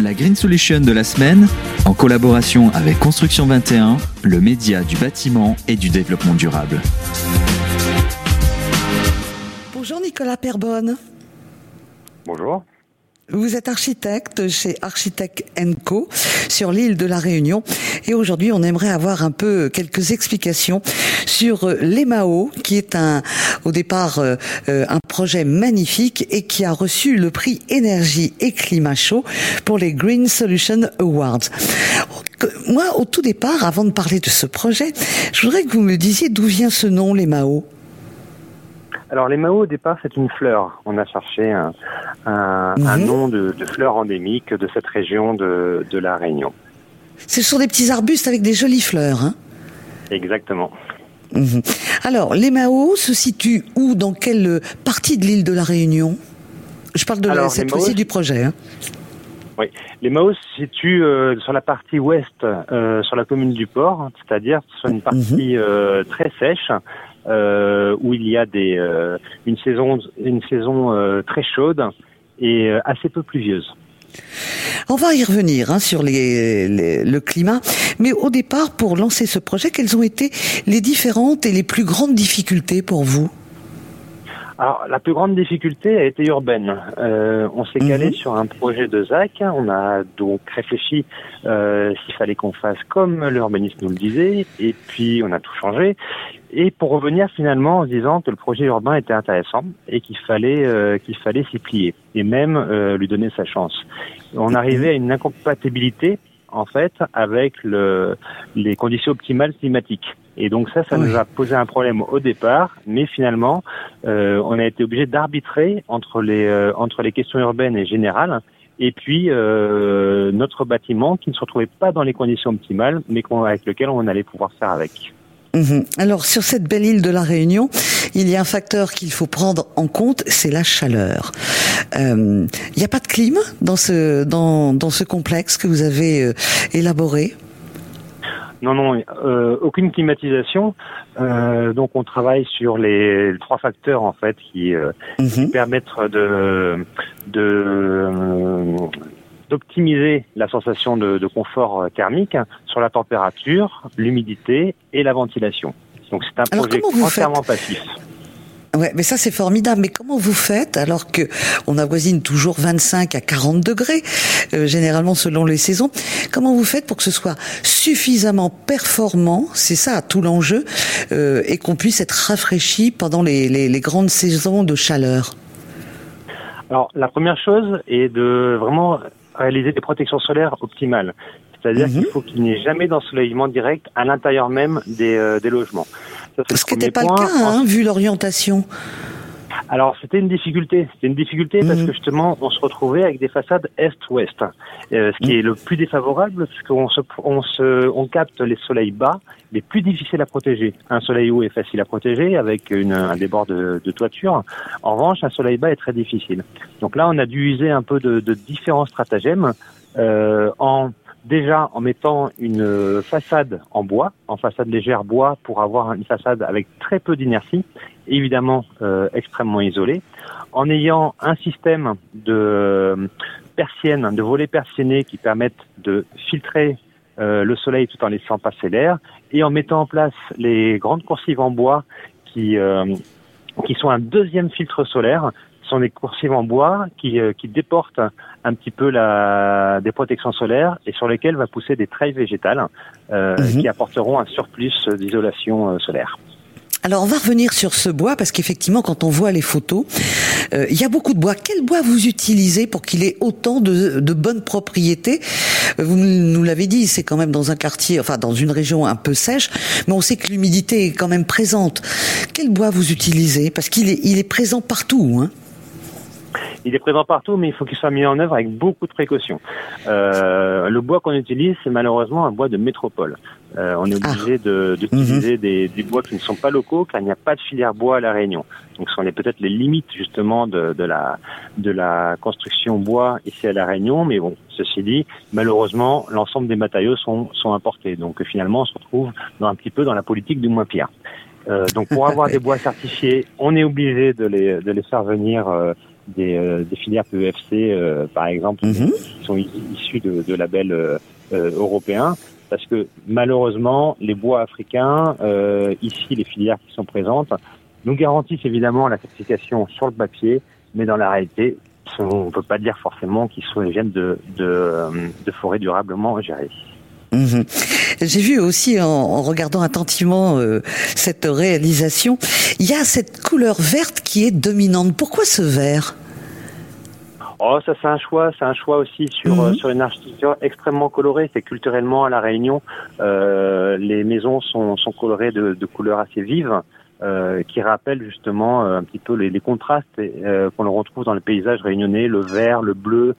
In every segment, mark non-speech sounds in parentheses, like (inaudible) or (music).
La Green Solution de la semaine, en collaboration avec Construction 21, le média du bâtiment et du développement durable. Bonjour Nicolas Perbonne. Bonjour. Vous êtes architecte chez Architect Co sur l'île de la Réunion et aujourd'hui on aimerait avoir un peu quelques explications sur l'EMAO qui est un au départ euh, euh, un projet magnifique et qui a reçu le prix énergie et climat chaud pour les Green Solution Awards. Moi au tout départ avant de parler de ce projet, je voudrais que vous me disiez d'où vient ce nom l'EMAO. Alors les Mao au départ c'est une fleur. On a cherché un, un, un mhm. nom de, de, fleur endémique de cette région de, de la Réunion. Ce sont des petits arbustes avec des jolies fleurs. Hein Exactement. Mhm. Alors les Mao se situent où Dans quelle partie de l'île de la Réunion? Je parle de la, cette fois-ci du projet. Hein oui, les Mao se situent euh, sur la partie ouest, euh, sur la commune du port, c'est-à-dire sur une partie mhm. euh, très sèche, euh, où il y a euh, une saison, euh, très chaude et assez peu pluvieuse. On va y revenir hein, sur le climat, mais au départ, pour lancer ce projet, quelles ont été les différentes et les plus grandes difficultés pour vous? Alors, la plus grande difficulté a été urbaine. Euh, on s'est calé mhm. sur un projet de ZAC. On a donc réfléchi euh, s'il fallait qu'on fasse comme l'urbaniste nous le disait, et puis on a tout changé. Et pour revenir finalement en se disant que le projet urbain était intéressant et qu'il fallait euh, qu'il fallait s'y plier et même euh, lui donner sa chance. On arrivait à une incompatibilité en fait avec le, les conditions optimales climatiques. Et donc ça, ça nous a posé un problème au départ, mais finalement, euh, on a été obligé d'arbitrer entre les euh, entre les questions urbaines et générales, et puis euh, notre bâtiment qui ne se retrouvait pas dans les conditions optimales, mais avec lequel on allait pouvoir faire avec. Mhm. Alors sur cette belle île de la Réunion, il y a un facteur qu'il faut prendre en compte, c'est la chaleur. Euh, il n'y a pas de clim dans ce dans, dans ce complexe que vous avez euh, élaboré? Non, non, euh, aucune climatisation. Euh, donc on travaille sur les, trois facteurs en fait qui, euh, mhm. permettent de, de d'optimiser la sensation de, de, confort thermique sur la température, l'humidité et la ventilation. Donc c'est un projet entièrement passif. Ouais, mais ça c'est formidable. Mais comment vous faites alors que on avoisine toujours 25 à 40 degrés, euh, généralement selon les saisons? Comment vous faites pour que ce soit suffisamment performant C'est ça tout l'enjeu, euh, et qu'on puisse être rafraîchi pendant les, les, les grandes saisons de chaleur? Alors la première chose est de vraiment réaliser des protections solaires optimales. C'est-à-dire mhm. qu'il faut qu'il n'y ait jamais d'ensoleillement direct à l'intérieur même des, euh, des logements. Ce qui n'était pas le cas, hein, vu l'orientation. Alors c'était une difficulté, c'était une difficulté parce mhm. que justement on se retrouvait avec des façades est-ouest, euh, ce qui est le plus défavorable parce qu'on se, on se, on capte les soleils bas, les plus difficiles à protéger. Un soleil haut est facile à protéger avec une, un débord de, de, toiture. En revanche, un soleil bas est très difficile. Donc là, on a dû user un peu de, de différents stratagèmes euh, en déjà en mettant une façade en bois, en façade légère bois, pour avoir une façade avec très peu d'inertie, évidemment euh, extrêmement isolée, en ayant un système de persiennes, de volets persiennés qui permettent de filtrer euh, le soleil tout en laissant passer l'air, et en mettant en place les grandes coursives en bois qui euh, qui sont un deuxième filtre solaire sont des coursives en bois qui, euh, qui déportent un petit peu la, des protections solaires et sur lesquelles va pousser des treilles végétales euh, mhm. qui apporteront un surplus d'isolation euh, solaire. Alors on va revenir sur ce bois parce qu'effectivement quand on voit les photos, euh, il y a beaucoup de bois. Quel bois vous utilisez pour qu'il ait autant de, de bonnes propriétés? Vous nous l'avez dit, c'est quand même dans un quartier, enfin dans une région un peu sèche, mais on sait que l'humidité est quand même présente. Quel bois vous utilisez? Parce qu'il est, il est présent partout. Hein il est présent partout, mais il faut qu'il soit mis en œuvre avec beaucoup de précautions. Euh, le bois qu'on utilise, c'est malheureusement un bois de métropole. Euh, on est obligé ah. d'utiliser mhm. des, des, bois qui ne sont pas locaux, car il n'y a pas de filière bois à la Réunion. Donc, ce sont peut-être les limites justement de, de, la de la construction bois ici à la Réunion. Mais bon, ceci dit, malheureusement, l'ensemble des matériaux sont, sont importés. Donc, finalement, on se retrouve dans, un petit peu dans la politique du moins pire. Euh, donc, pour avoir (laughs) des bois certifiés, on est obligé de les, de les faire venir euh, des, euh, des filières PEFC, euh, par exemple, mhm. qui sont issus de, de labels européens parce que malheureusement, les bois africains, euh, ici les filières qui sont présentes, nous garantissent évidemment la certification sur le papier, mais dans la réalité, on ne peut pas dire forcément qu'ils viennent de, de, de forêts durablement gérées. Mhm. J'ai vu aussi en, regardant attentivement euh, cette réalisation, il y a cette couleur verte qui est dominante. Pourquoi ce vert? Oh, ça c'est un choix, c'est un choix aussi sur mhm. euh, sur une architecture extrêmement colorée. C'est culturellement à la Réunion, euh, les maisons sont sont colorées de, de couleurs assez vives. Euh, qui rappellent justement euh, un petit peu les, les contrastes euh, qu'on retrouve dans le paysage réunionnais, le vert, le bleu,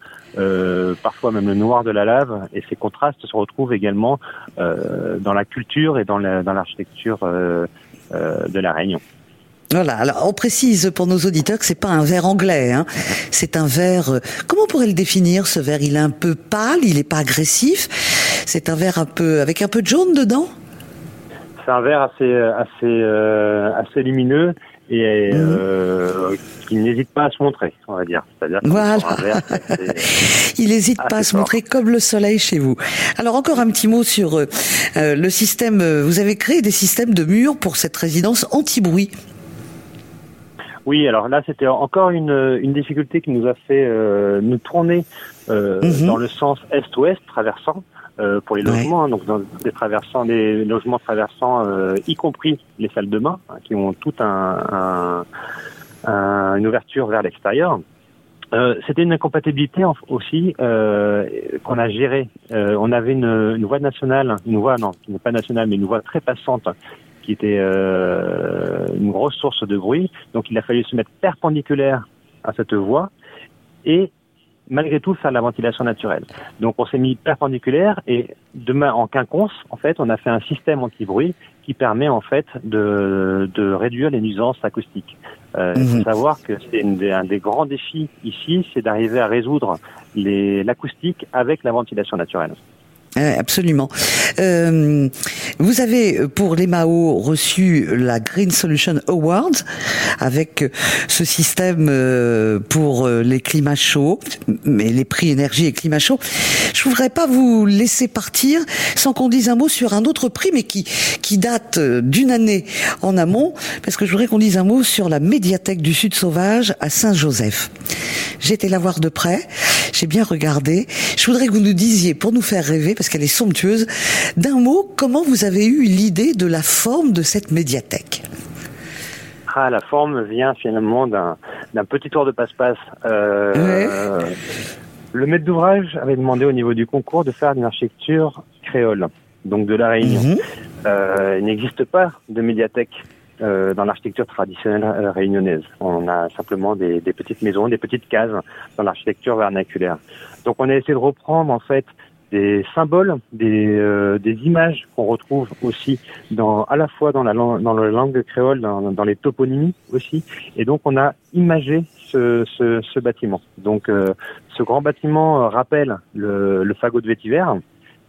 parfois même le noir de la lave. Et ces contrastes se retrouvent également dans la culture et dans l'architecture de la Réunion. Voilà. Alors on précise pour nos auditeurs que c'est pas un verre anglais. Hein. C'est un verre. Euh, comment on pourrait le définir ce verre Il est un peu pâle. Il est pas agressif. C'est un verre avec un peu de jaune dedans? C'est un verre assez assez euh, assez lumineux et euh, qui n'hésite pas à se montrer, on va dire. C'est-à-dire voilà. (laughs) il n'hésite pas à se montrer comme le soleil chez vous. Alors encore un petit mot sur le système. Vous avez créé des systèmes de murs pour cette résidence anti-bruit. Oui, alors là, c'était encore une, une difficulté qui nous a fait euh, nous tourner euh, mhm. dans le sens est-ouest, traversant euh, pour les logements, hein, donc dans des traversants, des logements traversants, y compris les salles de bain, hein, qui ont tout un, un, une ouverture vers l'extérieur. c'était une incompatibilité aussi qu'on a gérée. on avait une, une voie nationale, une voie non, qui n'est pas nationale, mais une voie très passante qui était euh, une grosse source de bruit. Donc il a fallu se mettre perpendiculaire à cette voie et malgré tout faire la ventilation naturelle. Donc on s'est mis perpendiculaire et demain en quinconce, en fait, on a fait un système anti-bruit qui permet en fait de, de réduire les nuisances acoustiques. Euh, Il faut mhm. savoir que c'est un des grands défis ici, c'est d'arriver à résoudre l'acoustique avec la ventilation naturelle. Absolument. Euh, vous avez pour les Mao reçu la Green Solution Award avec ce système euh, pour euh, les climats chauds, mais les prix énergie et climat chaud. Je voudrais pas vous laisser partir sans qu'on dise un mot sur un autre prix, mais qui qui date d'une année en amont, parce que je voudrais qu'on dise un mot sur la médiathèque du Sud Sauvage à Saint-Joseph. Été la voir de près, j'ai bien regardé. Je voudrais que vous nous disiez, pour nous faire rêver, parce qu'elle est somptueuse, d'un mot, comment vous avez eu l'idée de la forme de cette médiathèque? Ah, la forme vient finalement d'un petit tour de passe-passe. Euh, le maître d'ouvrage avait demandé au niveau du concours de faire une architecture créole, donc de la Réunion. Mhm. Euh, il n'existe pas de médiathèque euh, dans l'architecture traditionnelle euh, réunionnaise. On a simplement des, des, petites maisons, des petites cases dans l'architecture vernaculaire. Donc on a essayé de reprendre en fait des symboles, des, euh, des images qu'on retrouve aussi dans à la fois dans la langue, dans la langue créole, dans, dans, les toponymies aussi. Et donc on a imagé ce, ce, ce bâtiment. Donc ce grand bâtiment rappelle le, le fagot de vétiver.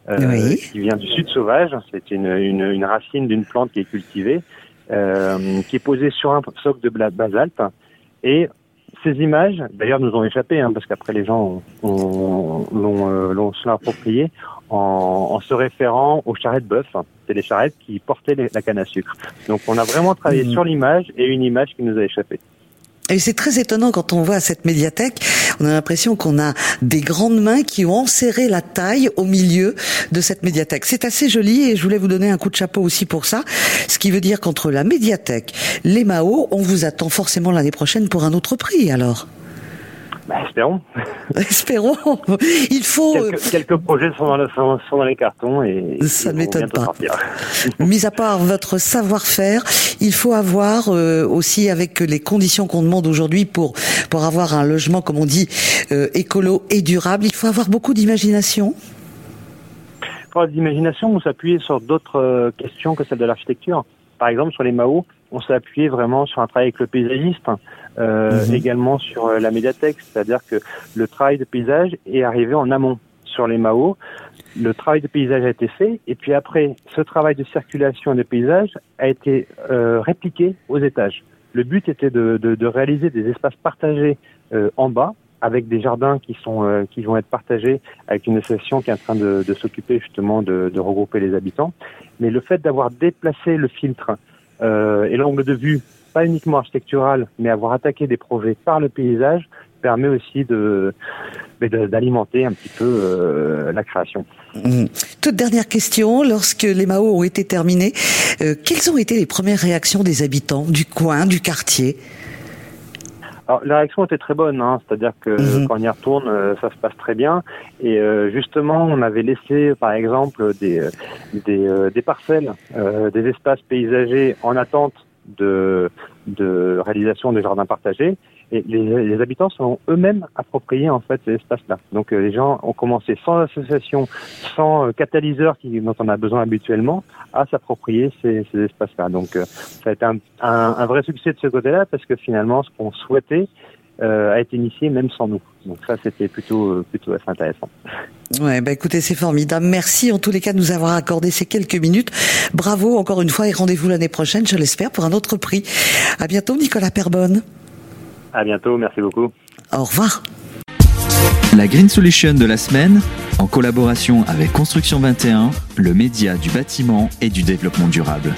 Euh, qui vient du sud sauvage. C'est une, une, une, racine d'une plante qui est cultivée euh, qui est posé sur un socle de basalte. Et ces images, d'ailleurs, nous ont échappé, hein, parce qu'après les gens l'ont euh, approprié en, en, se référant aux charrettes bœuf. C'est les charrettes qui portaient la canne à sucre. Donc on a vraiment travaillé mmh. sur l'image et une image qui nous a échappé. Et c'est très étonnant quand on voit cette médiathèque, on a l'impression qu'on a des grandes mains qui ont enserré la taille au milieu de cette médiathèque. C'est assez joli et je voulais vous donner un coup de chapeau aussi pour ça. Ce qui veut dire qu'entre la médiathèque, les Mao, on vous attend forcément l'année prochaine pour un autre prix alors. Bah, espérons. (laughs) espérons. Il faut. Quelques, euh, quelques projets sont dans, le, sont, dans, les cartons et. Ça ne m'étonne pas. (laughs) (laughs) Mis à part votre savoir-faire, il faut avoir euh, aussi avec les conditions qu'on demande aujourd'hui pour pour avoir un logement, comme on dit, euh, écolo et durable. Il faut avoir beaucoup d'imagination. Pour d'imagination, on s'appuie sur d'autres questions que celles de l'architecture. Par exemple, sur les Mao, on s'est appuyé vraiment sur un travail avec le paysagiste, euh, mhm. également sur euh, la médiathèque, c'est-à-dire que le travail de paysage est arrivé en amont sur les Mao. Le travail de paysage a été fait, et puis après, ce travail de circulation des paysages a été euh, répliqué aux étages. Le but était de, de, de réaliser des espaces partagés euh, en bas avec des jardins qui sont euh, qui vont être partagés avec une association qui est en train de, de s'occuper justement de, de, regrouper les habitants. Mais le fait d'avoir déplacé le filtre et l'angle de vue, pas uniquement architectural, mais avoir attaqué des projets par le paysage, permet aussi de d'alimenter un petit peu euh, la création. Mmh. Toute dernière question, lorsque les Mao ont été terminés, euh, quelles ont été les premières réactions des habitants du coin, du quartier? Alors, la réaction était très bonne, hein, c'est-à-dire que mmh. quand on y retourne, euh, ça se passe très bien. Et euh, justement, on avait laissé, par exemple, des des, euh, des parcelles, des espaces paysagers en attente de de réalisation des jardins partagés. Et les, les habitants sont eux-mêmes appropriés en fait ces espaces-là. Donc les gens ont commencé sans association, sans catalyseur qui, dont on a besoin habituellement, à s'approprier ces, ces espaces-là. Donc ça a été un, vrai succès de ce côté-là parce que finalement ce qu'on souhaitait euh, a été initié même sans nous. Donc ça, c'était plutôt plutôt assez intéressant. Ouais, bah écoutez, c'est formidable. Merci en tous les cas de nous avoir accordé ces quelques minutes. Bravo encore une fois et rendez-vous l'année prochaine, je l'espère, pour un autre prix. À bientôt, Nicolas Perbonne. À bientôt, merci beaucoup. Au revoir. La Green Solution de la semaine, en collaboration avec Construction 21, le média du bâtiment et du développement durable.